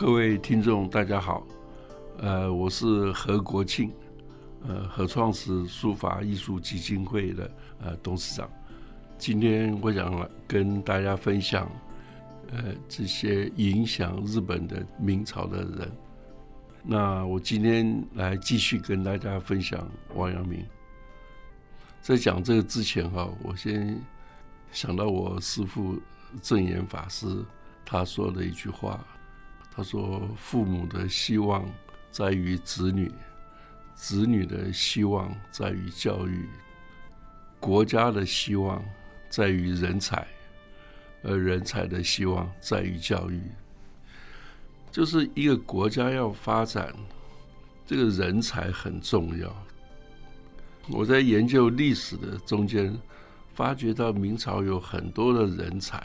各位听众，大家好，呃，我是何国庆，呃，何创始书法艺术基金会的呃董事长。今天我想来跟大家分享，呃，这些影响日本的明朝的人。那我今天来继续跟大家分享王阳明。在讲这个之前哈，我先想到我师父正言法师他说的一句话，他说：“父母的希望在于子女，子女的希望在于教育，国家的希望在于人才，而人才的希望在于教育。就是一个国家要发展，这个人才很重要。”我在研究历史的中间，发觉到明朝有很多的人才，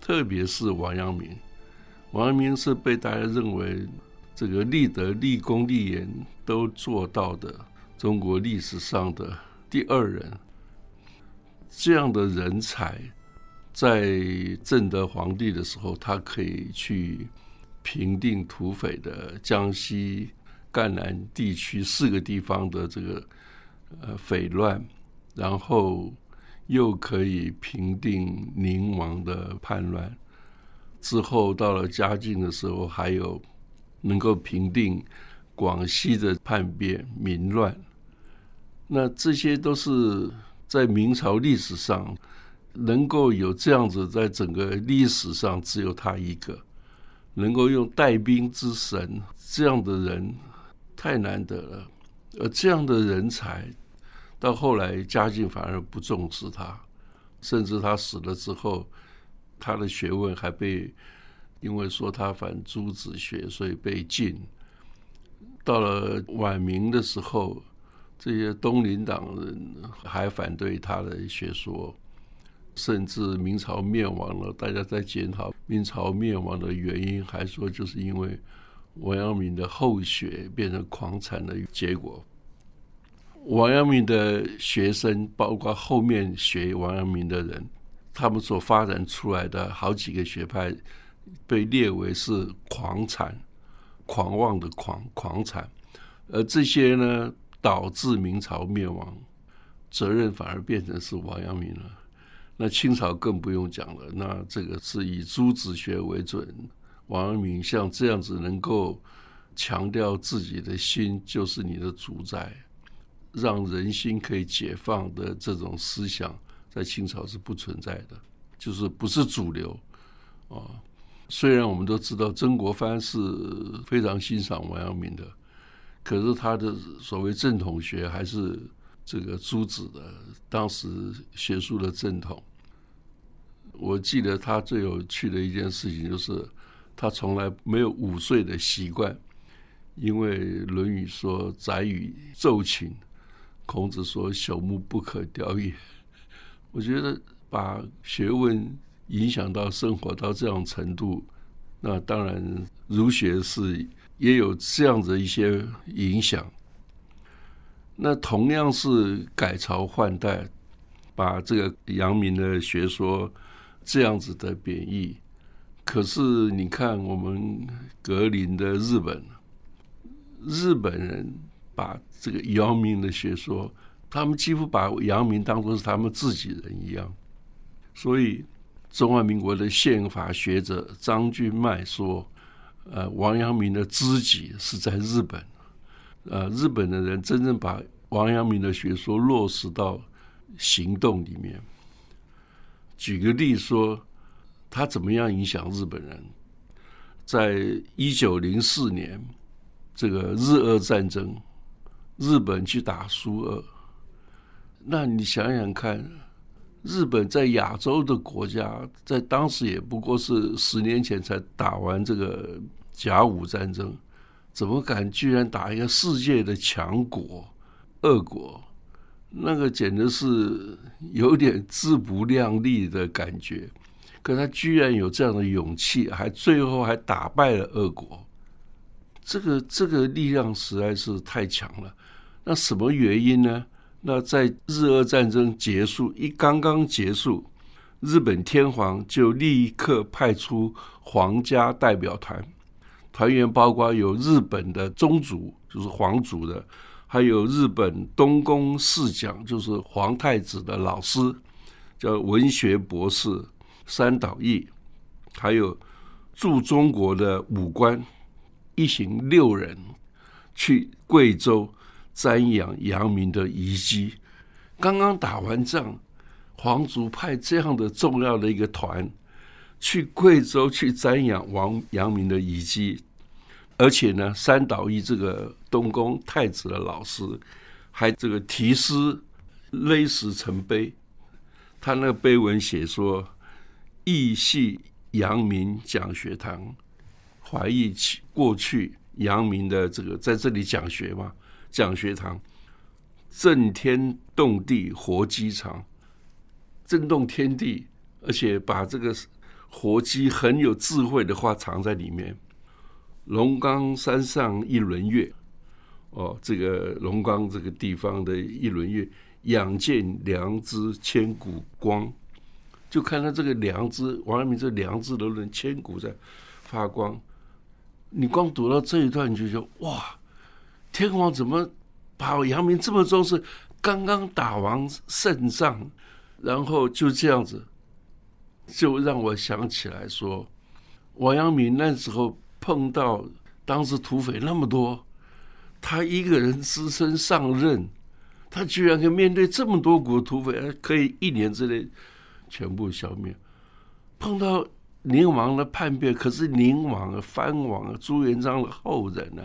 特别是王阳明。王阳明是被大家认为这个立德、立功、立言都做到的中国历史上的第二人。这样的人才，在正德皇帝的时候，他可以去平定土匪的江西、赣南地区四个地方的这个。呃，匪乱，然后又可以平定宁王的叛乱，之后到了嘉靖的时候，还有能够平定广西的叛变民乱。那这些都是在明朝历史上能够有这样子，在整个历史上只有他一个能够用带兵之神这样的人，太难得了。而这样的人才，到后来嘉靖反而不重视他，甚至他死了之后，他的学问还被因为说他反朱子学，所以被禁。到了晚明的时候，这些东林党人还反对他的学说，甚至明朝灭亡了，大家在检讨明朝灭亡的原因，还说就是因为。王阳明的后学变成狂产的结果。王阳明的学生，包括后面学王阳明的人，他们所发展出来的好几个学派，被列为是狂产、狂妄的狂狂产，而这些呢，导致明朝灭亡，责任反而变成是王阳明了。那清朝更不用讲了，那这个是以朱子学为准。王阳明像这样子能够强调自己的心就是你的主宰，让人心可以解放的这种思想，在清朝是不存在的，就是不是主流啊。虽然我们都知道曾国藩是非常欣赏王阳明的，可是他的所谓正统学还是这个朱子的当时学术的正统。我记得他最有趣的一件事情就是。他从来没有午睡的习惯，因为《论语》说“宰予昼寝”，孔子说“朽木不可雕也”。我觉得把学问影响到生活到这样程度，那当然儒学是也有这样的一些影响。那同样是改朝换代，把这个阳明的学说这样子的贬义。可是你看，我们格林的日本，日本人把这个阳明的学说，他们几乎把阳明当作是他们自己人一样。所以，中华民国的宪法学者张君迈说：“呃，王阳明的知己是在日本，呃，日本的人真正把王阳明的学说落实到行动里面。”举个例说。他怎么样影响日本人？在一九零四年，这个日俄战争，日本去打苏俄，那你想想看，日本在亚洲的国家，在当时也不过是十年前才打完这个甲午战争，怎么敢居然打一个世界的强国俄国？那个简直是有点自不量力的感觉。可他居然有这样的勇气，还最后还打败了俄国，这个这个力量实在是太强了。那什么原因呢？那在日俄战争结束一刚刚结束，日本天皇就立刻派出皇家代表团，团员包括有日本的宗族，就是皇族的，还有日本东宫侍讲，就是皇太子的老师，叫文学博士三岛义，还有驻中国的武官，一行六人去贵州瞻仰阳明的遗迹。刚刚打完仗，皇族派这样的重要的一个团。去贵州去瞻仰王阳明的遗迹，而且呢，三岛义这个东宫太子的老师，还这个题诗勒石成碑，他那个碑文写说：“忆系阳明讲学堂，怀忆起过去阳明的这个在这里讲学嘛，讲学堂震天动地活鸡场，震动天地，而且把这个。”活鸡很有智慧的话藏在里面。龙冈山上一轮月，哦，这个龙冈这个地方的一轮月，仰见良知千古光，就看到这个良知，王阳明这良知的论千古在发光。你光读到这一段，你就说哇，天皇怎么把阳明这么重视？刚刚打完胜仗，然后就这样子。就让我想起来说，王阳明那时候碰到当时土匪那么多，他一个人只身上任，他居然可以面对这么多股土匪，可以一年之内全部消灭。碰到宁王的叛变，可是宁王啊、藩王啊、朱元璋的后人呢，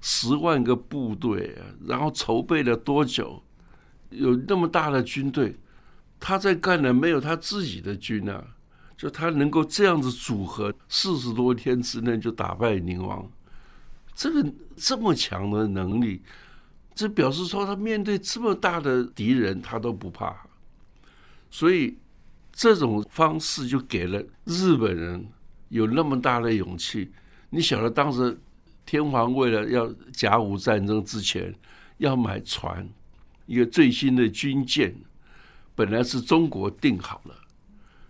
十万个部队，然后筹备了多久？有那么大的军队，他在干的没有他自己的军啊。就他能够这样子组合，四十多天之内就打败宁王，这个这么强的能力，这表示说他面对这么大的敌人他都不怕，所以这种方式就给了日本人有那么大的勇气。你晓得当时天皇为了要甲午战争之前要买船，一个最新的军舰，本来是中国定好了。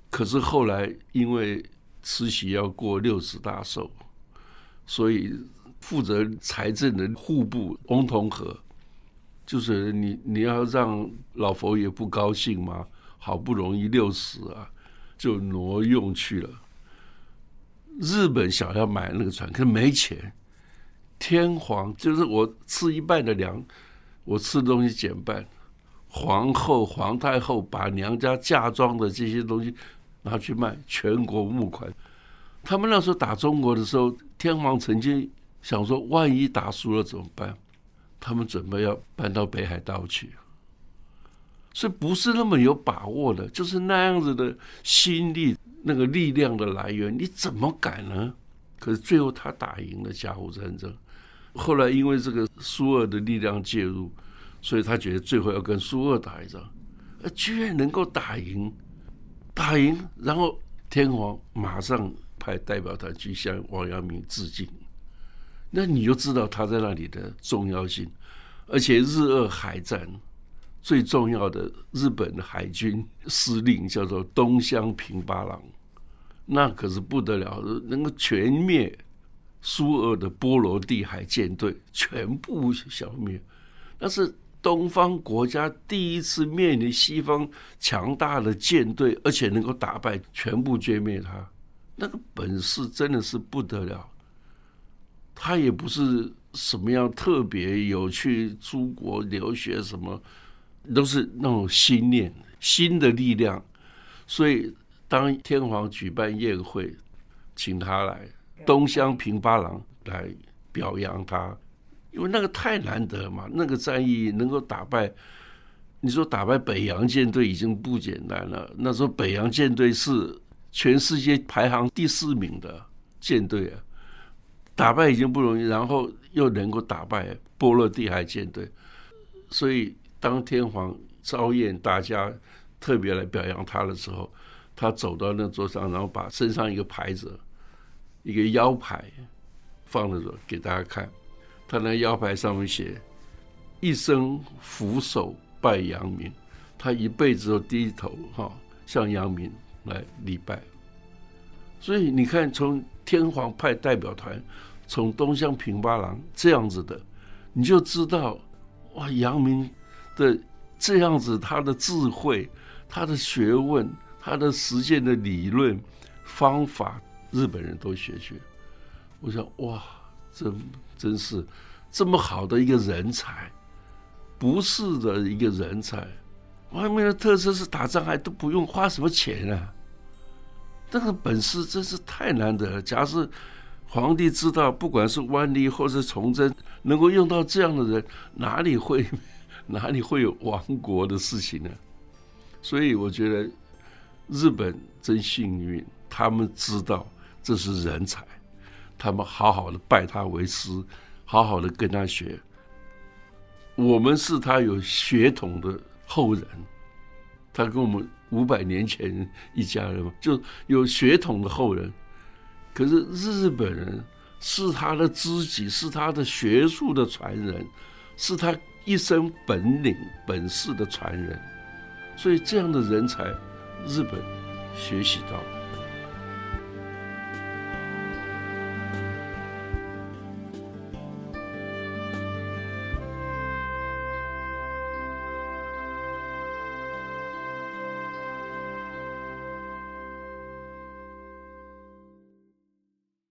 可是后来，因为慈禧要过六十大寿，所以负责财政的户部翁同龢，就是你你要让老佛爷不高兴吗？好不容易六十啊，就挪用去了。日本想要买那个船，可是没钱。天皇就是我吃一半的粮，我吃的东西减半。皇后、皇太后把娘家嫁妆的这些东西。拿去卖，全国募款。他们那时候打中国的时候，天皇曾经想说，万一打输了怎么办？他们准备要搬到北海道去，所以不是那么有把握的，就是那样子的心力，那个力量的来源，你怎么敢呢？可是最后他打赢了甲午战争，后来因为这个苏俄的力量介入，所以他觉得最后要跟苏俄打一仗，而居然能够打赢。打赢，然后天皇马上派代表团去向王阳明致敬，那你就知道他在那里的重要性。而且日俄海战最重要的日本的海军司令叫做东乡平八郎，那可是不得了，能够全灭苏俄的波罗的海舰队，全部消灭，那是。东方国家第一次面临西方强大的舰队，而且能够打败、全部歼灭他，那个本事真的是不得了。他也不是什么样特别有去出国留学什么，都是那种心念、新的力量。所以，当天皇举办宴会，请他来，东乡平八郎来表扬他。因为那个太难得嘛，那个战役能够打败，你说打败北洋舰队已经不简单了。那时候北洋舰队是全世界排行第四名的舰队啊，打败已经不容易，然后又能够打败波罗的海舰队，所以当天皇召宴大家特别来表扬他的时候，他走到那桌上，然后把身上一个牌子，一个腰牌放在这给大家看。他那腰牌上面写“一生俯首拜阳明”，他一辈子都低头哈向阳明来礼拜。所以你看，从天皇派代表团从东乡平八郎这样子的，你就知道哇，阳明的这样子，他的智慧、他的学问、他的实践的理论方法，日本人都学学。我想哇，真真是这么好的一个人才，不是的一个人才。外面的特色是打仗还都不用花什么钱啊，这个本事真是太难得了。假设皇帝知道，不管是万历或是崇祯，能够用到这样的人，哪里会 哪里会有亡国的事情呢？所以我觉得日本真幸运，他们知道这是人才，他们好好的拜他为师，好好的跟他学。我们是他有血统的。后人，他跟我们五百年前一家人嘛，就有血统的后人。可是日本人是他的知己，是他的学术的传人，是他一生本领本事的传人。所以这样的人才，日本学习到。